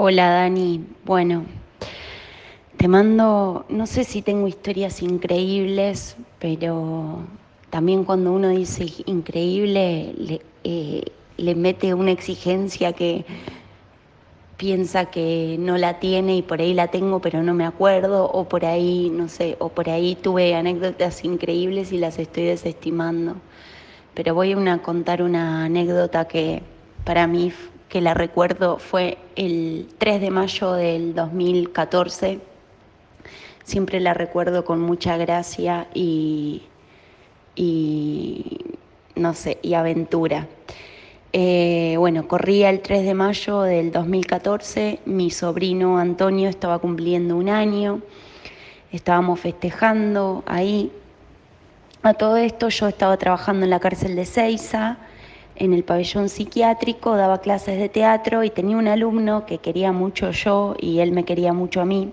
Hola Dani, bueno, te mando, no sé si tengo historias increíbles, pero también cuando uno dice increíble le, eh, le mete una exigencia que piensa que no la tiene y por ahí la tengo pero no me acuerdo o por ahí, no sé, o por ahí tuve anécdotas increíbles y las estoy desestimando. Pero voy a contar una anécdota que para mí que la recuerdo fue el 3 de mayo del 2014. Siempre la recuerdo con mucha gracia y, y no sé, y aventura. Eh, bueno, corría el 3 de mayo del 2014, mi sobrino Antonio estaba cumpliendo un año, estábamos festejando ahí. A todo esto yo estaba trabajando en la cárcel de Ceiza, en el pabellón psiquiátrico, daba clases de teatro y tenía un alumno que quería mucho yo y él me quería mucho a mí,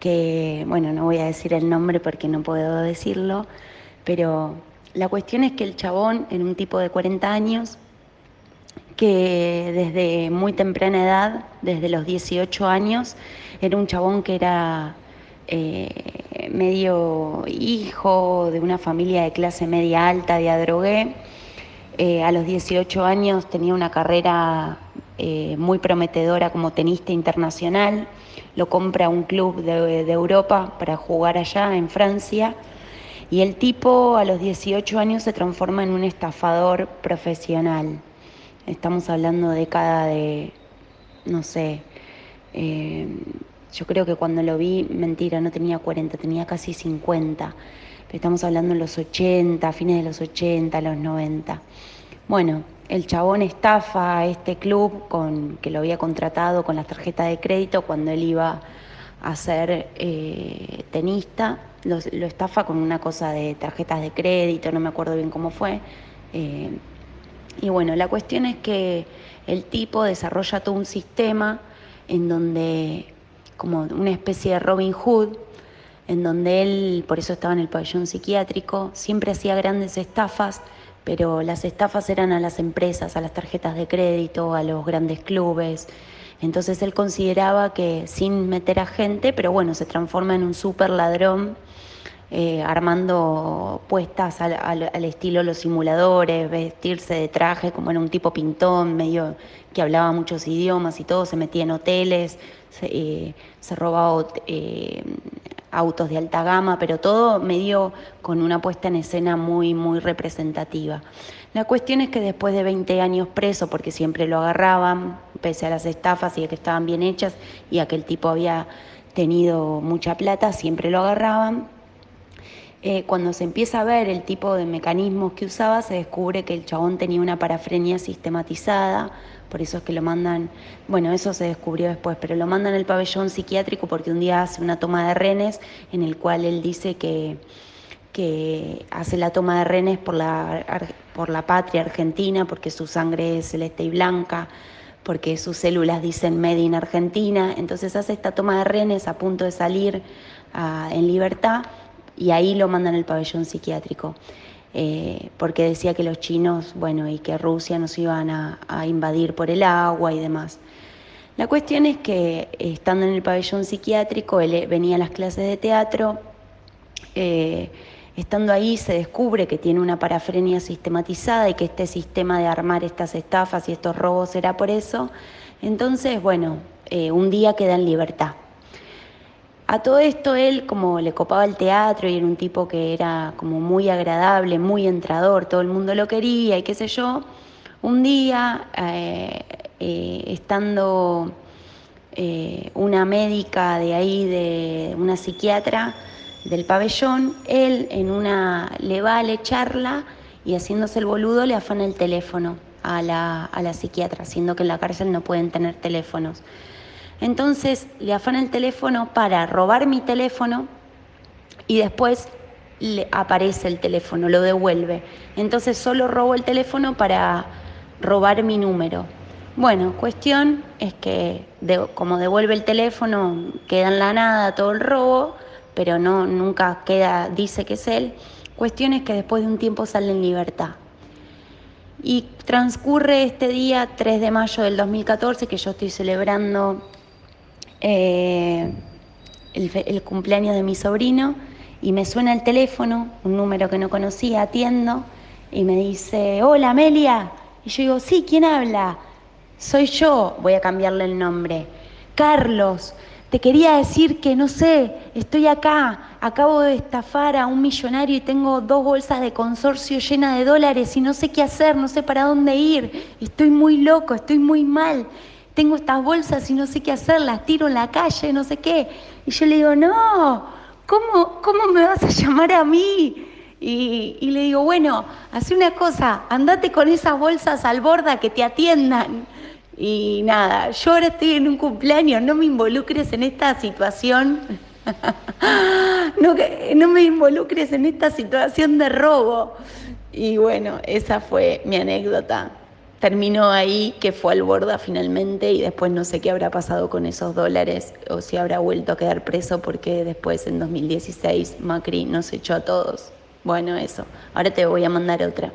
que, bueno, no voy a decir el nombre porque no puedo decirlo, pero la cuestión es que el chabón, en un tipo de 40 años, que desde muy temprana edad, desde los 18 años, era un chabón que era eh, medio hijo de una familia de clase media alta de Adrogué, eh, a los 18 años tenía una carrera eh, muy prometedora como tenista internacional, lo compra un club de, Europa para jugar allá en Francia. Y el tipo a los 18 años se transforma en un estafador profesional. Estamos hablando de década de, no sé, eh, yo creo que cuando lo vi, mentira, no tenía 40, tenía casi 50 estamos hablando en los 80, fines de los 80, los 90. Bueno, el chabón estafa a este club que lo había contratado con las tarjetas de crédito cuando él iba a ser eh, tenista. Lo, estafa con una cosa de tarjetas de crédito, no me acuerdo bien cómo fue. Eh, y bueno, la cuestión es que el tipo desarrolla todo un sistema en donde, como una especie de Robin Hood, en donde él, por eso estaba en el pabellón psiquiátrico, siempre hacía grandes estafas, pero las estafas eran a las empresas, a las tarjetas de crédito, a los grandes clubes. Entonces él consideraba que sin meter a gente, pero bueno, se transforma en un súper ladrón, eh, armando puestas al, al, estilo los simuladores, vestirse de traje como era un tipo pintón, medio que hablaba muchos idiomas y todo, se metía en hoteles, se, eh, robaba eh, autos de alta gama, pero todo medio con una puesta en escena muy, muy representativa. La cuestión es que después de 20 años preso, porque siempre lo agarraban, pese a las estafas y a que estaban bien hechas y a que el tipo había tenido mucha plata, siempre lo agarraban. Eh, cuando se empieza a ver el tipo de mecanismos que usaba, se descubre que el chabón tenía una parafrenia sistematizada, por eso es que lo mandan, bueno, eso se descubrió después, pero lo mandan al pabellón psiquiátrico porque un día hace una toma de renes en el cual él dice que, que hace la toma de renes por la, por la patria argentina, porque su sangre es celeste y blanca, porque sus células dicen Made in Argentina, entonces hace esta toma de renes a punto de salir uh, en libertad y ahí lo mandan al pabellón psiquiátrico. Eh, porque decía que los chinos, bueno, y que Rusia nos iban a, invadir por el agua y demás. La cuestión es que estando en el pabellón psiquiátrico, él venía a las clases de teatro, eh, estando ahí se descubre que tiene una parafrenia sistematizada y que este sistema de armar estas estafas y estos robos era por eso. Entonces, bueno, eh, un día queda en libertad. A todo esto él, como le copaba el teatro y era un tipo que era como muy agradable, muy entrador, todo el mundo lo quería y qué sé yo, un día, eh, eh, estando eh, una médica de ahí, de una psiquiatra del pabellón, él en una le va, le charla y haciéndose el boludo le afana el teléfono a la, a la psiquiatra, siendo que en la cárcel no pueden tener teléfonos. Entonces le afana el teléfono para robar mi teléfono y después le aparece el teléfono, lo devuelve. Entonces solo robo el teléfono para robar mi número. Bueno, cuestión es que como devuelve el teléfono, queda en la nada todo el robo, pero no nunca queda, dice que es él. Cuestión es que después de un tiempo sale en libertad. Y transcurre este día 3 de mayo del 2014 que yo estoy celebrando eh, el, cumpleaños de mi sobrino y me suena el teléfono, un número que no conocía, atiendo y me dice, hola Amelia. Y yo digo, sí, ¿quién habla? Soy yo, voy a cambiarle el nombre. Carlos, te quería decir que no sé, estoy acá, acabo de estafar a un millonario y tengo dos bolsas de consorcio llenas de dólares y no sé qué hacer, no sé para dónde ir, estoy muy loco, estoy muy mal, tengo estas bolsas y no sé qué hacer, las tiro en la calle, no sé qué. Y yo le digo, no, ¿cómo, cómo me vas a llamar a mí? Y, le digo, bueno, haz una cosa, andate con esas bolsas al borda que te atiendan. Y nada, yo ahora estoy en un cumpleaños, no me involucres en esta situación. no, no me involucres en esta situación de robo. Y bueno, esa fue mi anécdota. Terminó ahí, que fue al borda finalmente, y después no sé qué habrá pasado con esos dólares o si habrá vuelto a quedar preso porque después en 2016 Macri nos echó a todos. Bueno, eso. Ahora te voy a mandar otra.